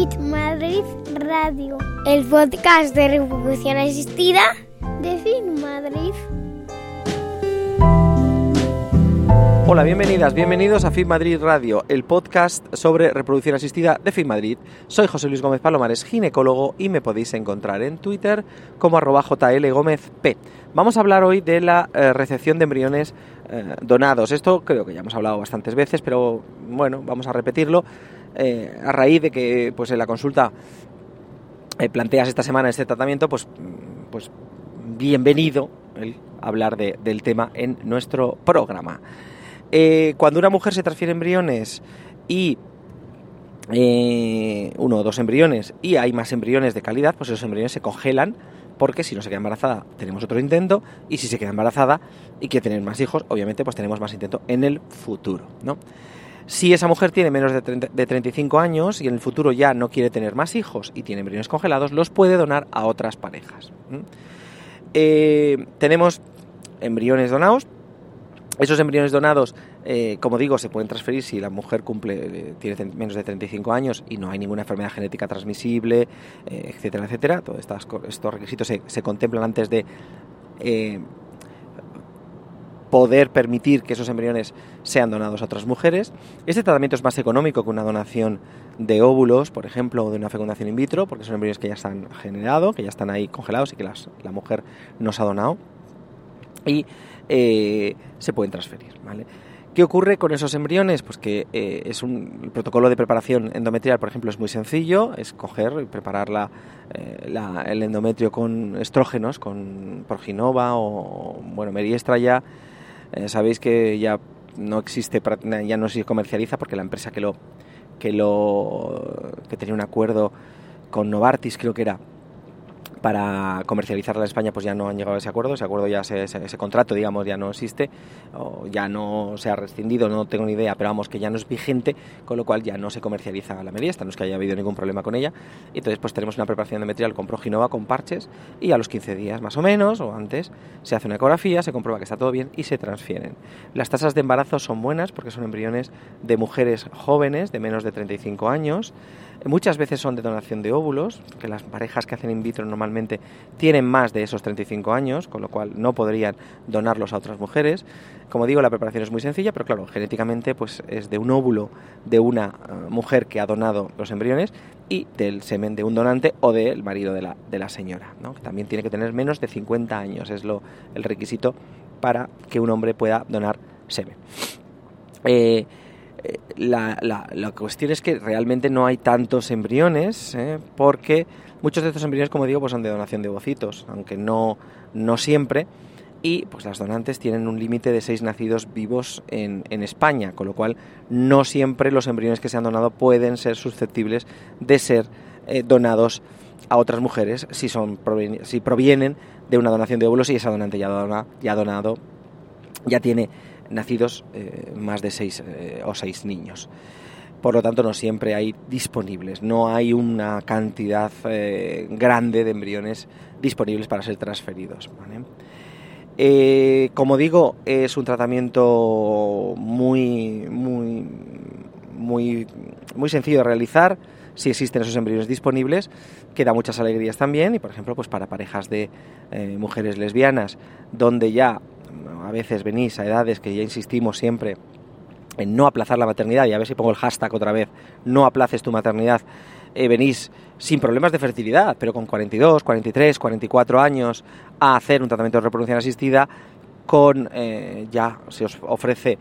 Fit Madrid Radio, el podcast de reproducción asistida de Fit Madrid. Hola, bienvenidas, bienvenidos a Fit Madrid Radio, el podcast sobre reproducción asistida de Fit Madrid. Soy José Luis Gómez Palomares, ginecólogo, y me podéis encontrar en Twitter como arroba jlgómezp. Vamos a hablar hoy de la eh, recepción de embriones eh, donados. Esto creo que ya hemos hablado bastantes veces, pero bueno, vamos a repetirlo. Eh, a raíz de que pues en la consulta planteas esta semana este tratamiento, pues, pues bienvenido el hablar de- del tema en nuestro programa. Eh, cuando una mujer se transfiere embriones y eh, uno o dos embriones y hay más embriones de calidad, pues esos embriones se congelan porque si no se queda embarazada tenemos otro intento y si se queda embarazada y quiere tener más hijos, obviamente pues tenemos más intento en el futuro, ¿no? Si esa mujer tiene menos de, 30 de 35 años y en el futuro ya no quiere tener más hijos y tiene embriones congelados, los puede donar a otras parejas. Eh, tenemos embriones donados. Esos embriones donados, eh, como digo, se pueden transferir si la mujer cumple, eh, tiene menos de 35 años y no hay ninguna enfermedad genética transmisible, etcétera, etcétera. Todos estos requisitos se, contemplan antes de poder permitir que esos embriones sean donados a otras mujeres. Este tratamiento es más económico que una donación de óvulos, por ejemplo, o de una fecundación in vitro, porque son embriones que ya están generados, que ya están ahí congelados y que la mujer nos ha donado. Y eh, se pueden transferir. ¿vale? ¿Qué ocurre con esos embriones? Pues que eh, es un el protocolo de preparación endometrial, por ejemplo, es muy sencillo, es coger y preparar la, eh, el endometrio con estrógenos, con proginova o, bueno, meriestra ya. Eh, sabéis que ya no existe, ya no se comercializa porque la empresa que lo que lo que tenía un acuerdo con Novartis, creo que era, para comercializarla en España pues ya no han llegado a ese acuerdo, ese acuerdo ya se- ese, ese contrato digamos ya no existe o ya no se ha rescindido, no tengo ni idea, pero vamos que ya no es vigente, con lo cual ya no se comercializa la mediesta, no es que haya habido ningún problema con ella, y entonces pues tenemos una preparación de material con proginova, con parches, y a los 15 días más o menos, o antes, se hace una ecografía, se comprueba que está todo bien y se transfieren. Las tasas de embarazo son buenas porque son embriones de mujeres jóvenes de menos de 35 años, Muchas veces son de donación de óvulos, que las parejas que hacen in vitro normalmente tienen más de esos 35 años, con lo cual no podrían donarlos a otras mujeres. Como digo, la preparación es muy sencilla, pero claro, genéticamente pues es de un óvulo de una eh, mujer que ha donado los embriones y del semen de un donante o del marido de la, de la señora, que también tiene que tener menos de 50 años, es lo, el requisito para que un hombre pueda donar semen. Eh, eh, la, la- la cuestión es que realmente no hay tantos embriones, ¿eh? porque muchos de estos embriones, como digo, pues son de donación de ovocitos, aunque no, no siempre. Y pues las donantes tienen un límite de seis nacidos vivos en, en España, con lo cual no siempre los embriones que se han donado pueden ser susceptibles de ser eh, donados a otras mujeres si, son, si provienen de una donación de óvulos y esa donante ya, dona- ya ha donado ya tiene nacidos eh, más de seis eh, o seis niños. Por lo tanto, no siempre hay disponibles, no hay una cantidad eh, grande de embriones disponibles para ser transferidos. Eh, como digo, es un tratamiento muy, muy, muy, muy sencillo de realizar. Si existen esos embriones disponibles, que da muchas alegrías también, y por ejemplo, pues para parejas de eh, mujeres lesbianas, donde ya a veces venís a edades que ya insistimos siempre en no aplazar la maternidad, y a ver si pongo el hashtag otra vez, no aplaces tu maternidad, eh, venís sin problemas de fertilidad, pero con 42, 43, 44 años a hacer un tratamiento de reproducción asistida, con eh, ya se os ofrece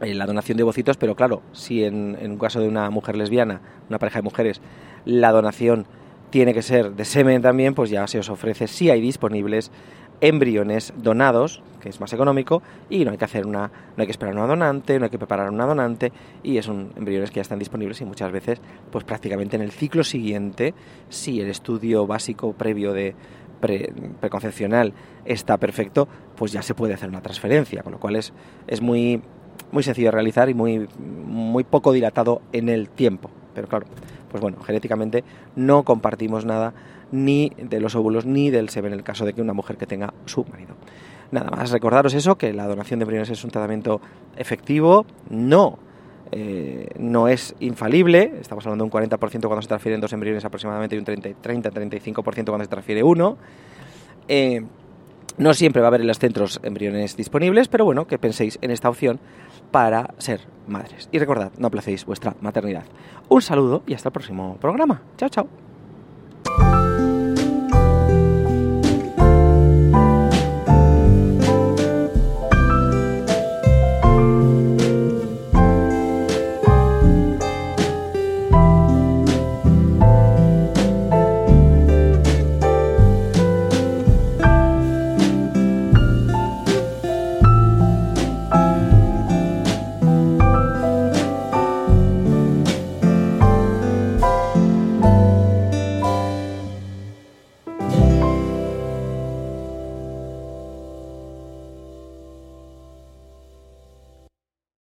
eh, la donación de ovocitos, pero claro, si en, en un caso de una mujer lesbiana, una pareja de mujeres, la donación tiene que ser de semen también, pues ya se os ofrece, si hay disponibles, embriones donados, que es más económico, y no hay que hacer una, no hay que esperar una donante, no hay que preparar una donante, y son embriones que ya están disponibles y muchas veces, pues prácticamente en el ciclo siguiente, si el estudio básico previo de pre- preconcepcional está perfecto, pues ya se puede hacer una transferencia, con lo cual es, es muy, muy sencillo de realizar y muy, muy poco dilatado en el tiempo. Pero claro, pues bueno, genéticamente no compartimos nada ni de los óvulos ni del semen en el caso de que una mujer que tenga su marido. Nada más, recordaros eso, que la donación de embriones es un tratamiento efectivo, no, eh, no es infalible, estamos hablando de un 40% cuando se transfieren dos embriones aproximadamente y un 30-35% cuando se transfiere uno. Eh, no siempre va a haber en los centros embriones disponibles, pero bueno, que penséis en esta opción para ser madres. Y recordad, no aplacéis vuestra maternidad. Un saludo y hasta el próximo programa. Chao, chao.